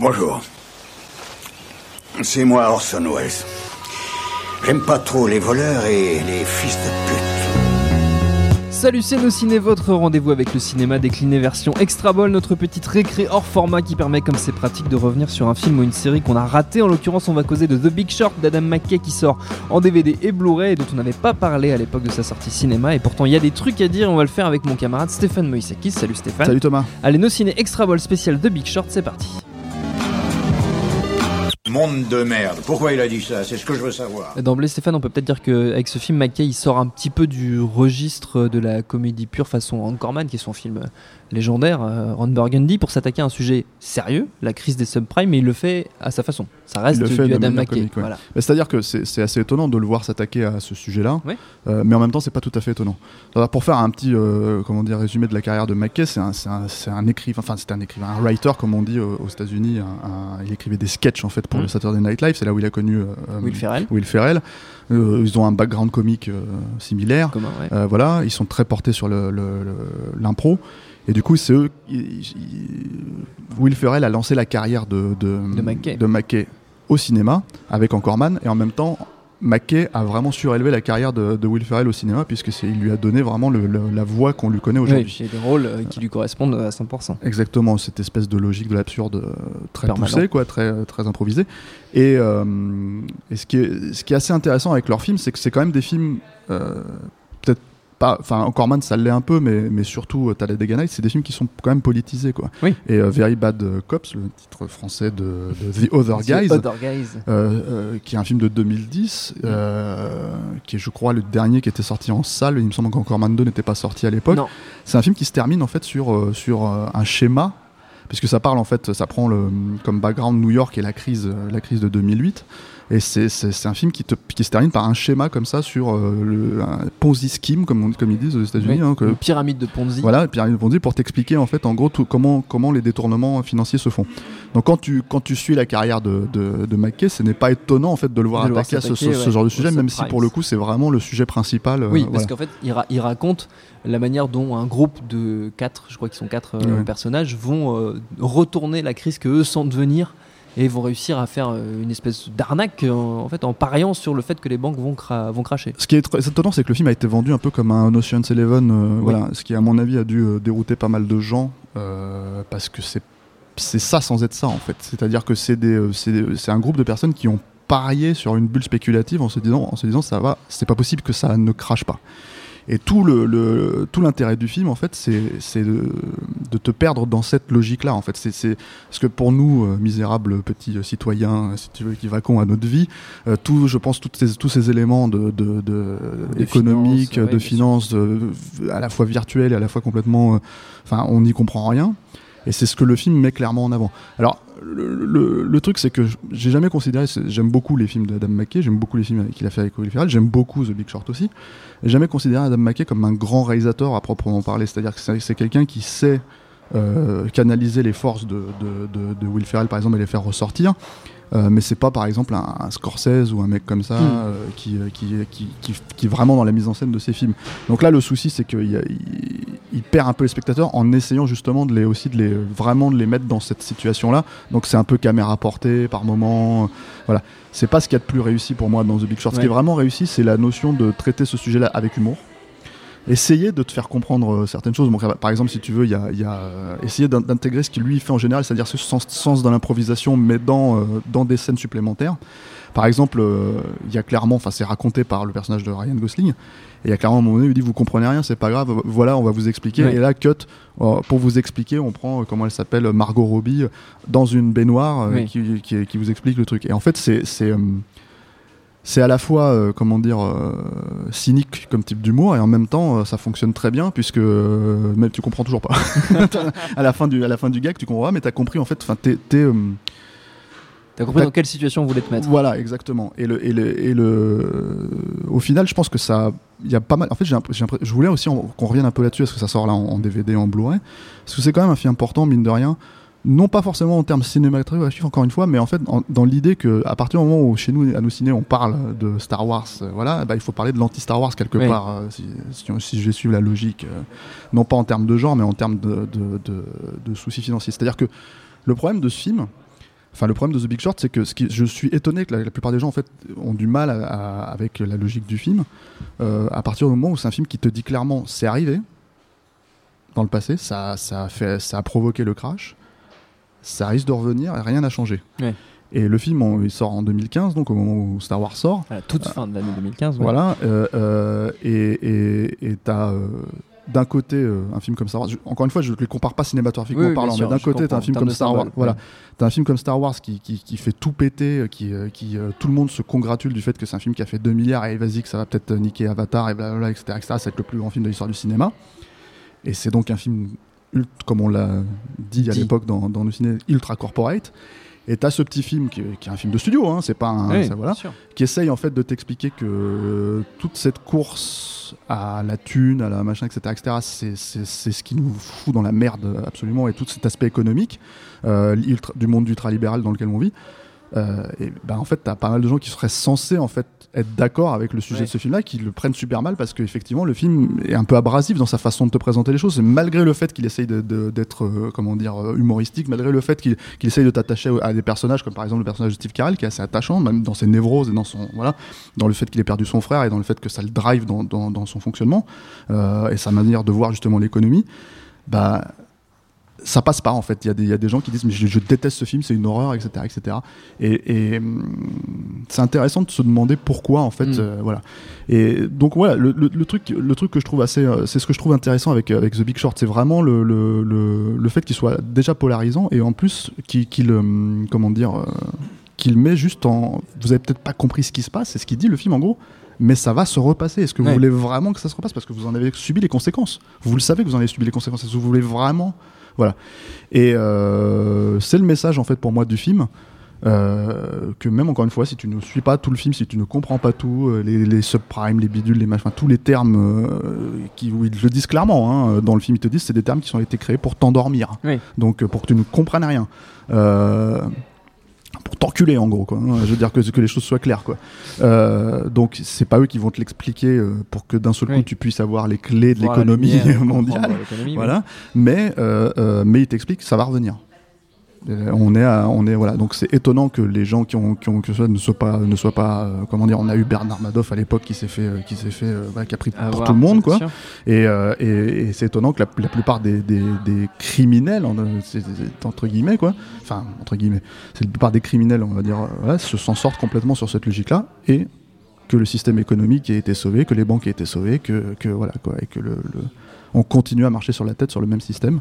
Bonjour. C'est moi Orson Welles. J'aime pas trop les voleurs et les fils de pute. Salut c'est nos ciné, votre rendez-vous avec le cinéma décliné version extra ball, notre petite récré hors format qui permet comme c'est pratique de revenir sur un film ou une série qu'on a raté. En l'occurrence on va causer de The Big Short d'Adam McKay qui sort en DVD et Blu-ray et dont on n'avait pas parlé à l'époque de sa sortie cinéma et pourtant il y a des trucs à dire on va le faire avec mon camarade Stéphane Moïsakis. Salut Stéphane. Salut Thomas. Allez nos ciné extra ball spécial The Big Short c'est parti. Monde de merde. Pourquoi il a dit ça? C'est ce que je veux savoir. D'emblée, Stéphane, on peut peut-être dire qu'avec ce film, McKay, il sort un petit peu du registre de la comédie pure façon Anchorman, qui est son film légendaire, euh, Ron Burgundy, pour s'attaquer à un sujet sérieux, la crise des subprimes, mais il le fait à sa façon. Ça reste Il le du fait de Adam McKay. ouais. Voilà. C'est-à-dire que c'est assez étonnant de le voir s'attaquer à ce sujet-là, Ouais. euh, mais en même temps, c'est pas tout à fait étonnant. Alors, pour faire un petit euh, comment dire, résumé de la carrière de McKay, c'est un, écrivain, enfin, c'est un écrivain, un writer, comme on dit aux États-Unis. un- un- il écrivait des sketchs en fait pour Le Saturday Night Live, c'est là où il a connu euh, Will Ferrell, Will Ferrell. Euh, ils ont un background comique euh, similaire. ouais. Voilà, ils sont très portés sur le- le- le- l'impro. Et du coup, c'est eux. ils- ils- Will Ferrell a lancé la carrière de, de, De McKay. de McKay au cinéma avec Anchorman. Et en même temps, McKay a vraiment surélevé la carrière de, de Will Ferrell au cinéma puisque il lui a donné vraiment le- le- la voix qu'on lui connaît Oui, aujourd'hui. y a des rôles euh, qui lui correspondent à 100%. Exactement, cette espèce de logique de l'absurde euh, très Permanent. poussée, quoi, très, très improvisée. Et, euh, et ce, qui est, ce qui est assez intéressant avec leurs films, c'est que c'est quand même des films, euh, pas, enfin, Anchorman ça l'est un peu, mais, mais surtout euh, Talladega Nights, c'est des films qui sont quand même politisés, quoi. Oui. Et euh, Very Bad Cops, le titre français de, de The Other Guys, The Other Guys. euh, euh, qui est un film de 2010, euh, qui est, je crois, le dernier qui était sorti en salle. Il me semble qu'Anchorman 2 n'était pas sorti à l'époque. Non, C'est un film qui se termine en fait sur, euh, sur euh, un schéma, puisque ça parle en fait, ça prend le, comme background New York et la crise, euh, la crise de 2008. Et c'est- un film qui, te, qui se termine par un schéma comme ça sur euh, le, un Ponzi scheme, comme, on- comme ils disent aux États-Unis. Oui, hein, que- pyramide de Ponzi. voilà, pyramide de Ponzi pour t'expliquer en fait en gros tout, comment, comment les détournements financiers se font. Donc quand tu, quand tu suis la carrière de, de, de McKay, ce n'est pas étonnant en fait de le voir De attaquer à ce, genre de sujet, même si pour le coup c'est vraiment le sujet principal. euh, Oui, voilà. parce qu'en fait, il, ra- il raconte la manière dont un groupe de quatre, je crois qu'ils sont quatre euh, Ouais. personnages, vont retourner la crise que eux sentent venir et vont réussir à faire euh, une espèce d'arnaque euh, en fait en pariant sur le fait que les banques vont, cra- vont cracher. Ce qui est étonnant, c'est que le film a été vendu un peu comme un Ocean's Eleven, euh, Oui. voilà, ce qui à mon avis a dû euh, dérouter pas mal de gens euh, parce que c'est ça sans être ça en fait. C'est-à-dire que c'est un groupe de personnes qui ont parié sur une bulle spéculative en se disant en se disant ça va, c'est pas possible que ça ne crache pas. Et tout le, le- tout l'intérêt du film en fait, c'est de, de te perdre dans cette logique-là en fait. C'est parce que pour nous euh, misérables petits euh, citoyens, si tu veux, qui vaquons à notre vie, euh, tout, je pense, toutes ces- tous ces éléments de, de, de- économiques, de finances, euh, à la fois virtuelles et à la fois complètement, enfin, on n'y comprend rien. Et c'est ce que le film met clairement en avant. Alors, le, le- le truc, c'est que j'ai jamais considéré, j'aime beaucoup les films d'Adam McKay, j'aime beaucoup les films qu'il a fait avec Will Ferrell, j'aime beaucoup The Big Short aussi. J'ai jamais considéré Adam McKay comme un grand réalisateur à proprement parler. C'est-à-dire que c'est quelqu'un qui sait euh, canaliser les forces de, de, de- de Will Ferrell, par exemple, et les faire ressortir. Euh, mais c'est pas par exemple un, un Scorsese ou un mec comme ça Hmm. euh, qui, euh, qui, qui, qui, qui est vraiment dans la mise en scène de ses films. Donc là, le souci, c'est qu'il y a- il, il perd un peu les spectateurs en essayant justement de les aussi de les vraiment de les mettre dans cette situation-là. Donc c'est un peu caméra portée par moment. euh, voilà, c'est pas ce qu'il y a de plus réussi pour moi dans The Big Short. Ce qui est vraiment réussi, c'est la notion de traiter ce sujet-là avec humour. Essayer de te faire comprendre euh, certaines choses. Bon, par exemple, si tu veux, il y a, il y a, euh, essayer d'intégrer ce qu'il lui fait en général, c'est-à-dire ce sens, sens dans l'improvisation, mais dans, euh, dans des scènes supplémentaires. Par exemple, euh, il y a clairement, enfin, c'est raconté par le personnage de Ryan Gosling, et il y a clairement un moment donné, il lui dit Vous comprenez rien, c'est pas grave, voilà, on va vous expliquer. Ouais. Et là, cut, euh, pour vous expliquer, on prend, euh, comment elle s'appelle, Margot Robbie, dans une baignoire, qui, qui, qui vous explique le truc. Et en fait, c'est. C'est, à la fois, euh, comment dire, euh, cynique comme type d'humour, et en même temps, euh, ça fonctionne très bien, puisque même tu comprends toujours pas. à, la fin du, à la fin du gag, tu comprends pas, mais t'as compris, en fait, enfin, t'es. T'as compris dans quelle situation on voulait te mettre voilà, exactement. Et le, et le, et le, au final, je pense que ça, il y a pas mal. En fait, j'ai je voulais aussi qu'on revienne un peu là-dessus, parce que ça sort là en, en DVD, en Blu-ray, parce que c'est quand même un film important, mine de rien. Non pas forcément en termes cinématographiques, encore une fois, mais en fait en- dans l'idée que à partir du moment où chez nous, à nos ciné, on parle de Star Wars, euh, voilà, bah, il faut parler de l'anti-Star Wars quelque Oui. part, euh, si, si, on- si je vais suivre la logique, euh, non pas en termes de genre, mais en termes de, de, de- de soucis financiers. C'est-à-dire que le problème de ce film, Enfin, le problème de The Big Short, c'est que ce qui, je suis étonné que la, la plupart des gens en fait ont du mal à- à- avec la logique du film. À partir du moment où c'est un film qui te dit clairement, c'est arrivé dans le passé, ça, ça a fait, ça a provoqué le crash, ça risque de revenir et rien n'a changé. Ouais. Et le film, on- il sort en 2015, donc au moment où Star Wars sort. À la toute fin de l'année 2015. ouais. Voilà, euh, euh, et t'as euh, d'un côté euh, un film comme Star Wars. je- encore une fois, je ne les compare pas cinématographiquement Oui, oui, parlant, sûr, mais d'un côté, t'as un film comme Star Wars. symbole, Voilà, ouais. t'as un film comme Star Wars qui, qui, qui fait tout péter, euh, qui, euh, qui euh, tout le monde se congratule du fait que c'est un film qui a fait 2 milliards et vas-y que ça va peut-être euh, niquer Avatar et blablabla, etc., etc. Ça va être le plus grand film de l'histoire du cinéma. Et c'est donc un film, comme on l'a dit à l'époque dans, dans le ciné, ultra corporate. Et t'as ce petit film qui, est- qui est un film de studio, hein, c'est pas un. Oui, ça, voilà qui essaye en fait de t'expliquer que euh, toute cette course à la thune, à la machin, etc., etc., c'est- ce qui nous fout dans la merde absolument, et tout cet aspect économique euh, du monde ultralibéral dans lequel on vit. Euh, et ben en fait, t'as pas mal de gens qui seraient censés en fait être d'accord avec le sujet Ouais. de ce film-là, qui le prennent super mal parce qu'effectivement le film est un peu abrasif dans sa façon de te présenter les choses. Et malgré le fait qu'il essaye d'être euh, comment dire euh, humoristique, malgré le fait qu'il essaye de t'attacher à des personnages comme par exemple le personnage de Steve Carell qui est assez attachant, même dans ses névroses et dans son voilà, dans le fait qu'il ait perdu son frère et dans le fait que ça le drive dans, dans- dans son fonctionnement euh, et sa manière de voir justement l'économie. Bah ça passe pas en fait. Il y, a des- il y a des gens qui disent mais je, je déteste ce film, c'est une horreur, etc., etc. Et, et, hum, c'est intéressant de se demander pourquoi en fait, Mm. euh, voilà. Et donc voilà, le, le- le truc, le truc que je trouve assez, euh, c'est ce que je trouve intéressant avec avec The Big Short, c'est vraiment le, le, fait qu'il soit déjà polarisant et en plus qu'il, qu'il, hum, comment dire, euh, qu'il met juste en, vous avez peut-être pas compris ce qui se passe, c'est ce qu'il dit le film en gros. Mais ça va se repasser. Est-ce que vous Ouais. voulez vraiment que ça se repasse? Parce que vous en avez subi les conséquences. Vous le savez que vous en avez subi les conséquences. Est-ce que vous voulez vraiment? Voilà. Et euh, c'est le message en fait pour moi du film. euh, que même encore une fois, si tu ne suis pas tout le film, si tu ne comprends pas tout, euh, les, les subprimes, les bidules, les machins, tous les termes euh, qui, où ils le disent clairement, hein, dans le film ils te disent, c'est des termes qui ont été créés pour t'endormir. Oui. Donc pour que tu ne comprennes rien. Pour t'enculer en gros quoi. Je veux dire que, que les choses soient claires quoi. Euh, donc c'est pas eux qui vont te l'expliquer euh, pour que d'un seul coup Oui. tu puisses avoir les clés de l'économie mondiale. Voilà. Mais, euh, euh, mais il t'explique que ça va revenir. Euh, On est, à- on est voilà. Donc c'est étonnant que les gens qui ont, qui ont que ça ne soient pas, ne soient pas, euh, comment dire. On a eu Bernard Madoff à l'époque qui s'est fait, euh, qui s'est fait, euh, voilà, qui a pris pour tout le monde quoi. sûr. Et, euh, et, et c'est étonnant que la, la plupart des, des, des criminels, en- c'est- c'est- entre guillemets quoi, enfin entre guillemets, c'est la plupart des criminels, on va dire, voilà, se s'en sortent complètement sur cette logique-là et que le système économique ait été sauvé, que les banques aient été sauvées, que, que voilà quoi, et que le, le- on continue à marcher sur la tête sur le même système.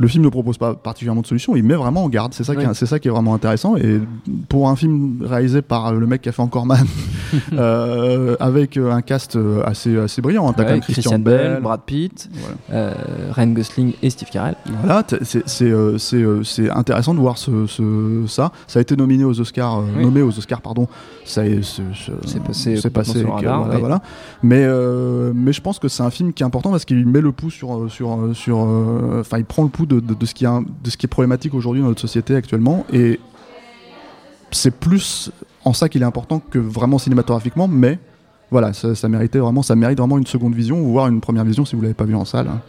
Le film ne propose pas particulièrement de solution, il met vraiment en garde. C'est ça, qui est- Oui. c'est ça qui est vraiment intéressant. Et pour un film réalisé par le mec qui a fait Encore Man, euh, avec euh, un cast euh, assez, assez brillant, hein. t'as quand Ouais, même Christian, Bell, Brad Pitt, voilà. euh, Ryan Gosling et Steve Carell. Voilà, c'est intéressant de voir ce, ce- ça. Ça a été nominé aux Oscars, Oui. nommé aux Oscars, pardon. Ça est, c'est, passé c'est passé. que- voilà, voilà. Mais, mais je pense que c'est un film qui est important parce qu'il met le pouls sur, sur, sur, enfin, il prend le pouls de, ce qui est, problématique aujourd'hui dans notre société actuellement et c'est plus en ça qu'il est important que vraiment cinématographiquement, mais voilà, ça, méritait vraiment, ça mérite vraiment une seconde vision, voire une première vision si vous l'avez pas vu en salle. hein.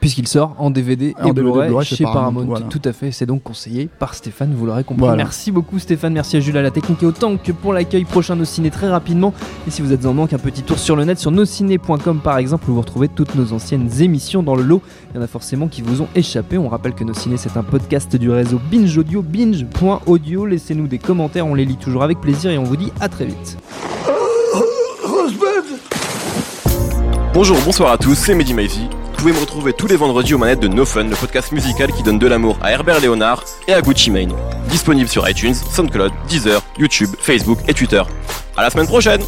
Puisqu'il sort en DVD En et Blu-ray chez Paramount, Paramount. voilà. Tout à fait, c'est donc conseillé par Stéphane, vous l'aurez compris. Voilà. Merci beaucoup Stéphane, merci à Jules à la technique et autant que pour l'accueil prochain Nos Ciné très rapidement. Et si vous êtes en manque, un petit tour sur le net sur nosciné.com par exemple où vous retrouvez toutes nos anciennes émissions dans le lot. Il y en a forcément qui vous ont échappé. On rappelle que Nos Ciné c'est un podcast du réseau Binge Audio, binge.audio. Laissez-nous des commentaires, on les lit toujours avec plaisir et on vous dit à très vite. Bonjour, bonsoir à tous, c'est Mehdi Maizy. Vous pouvez me retrouver tous les vendredis aux manettes de No Fun, le podcast musical qui donne de l'amour à Herbert Léonard et à Gucci Mane. Disponible sur iTunes, SoundCloud, Deezer, YouTube, Facebook et Twitter. À la semaine prochaine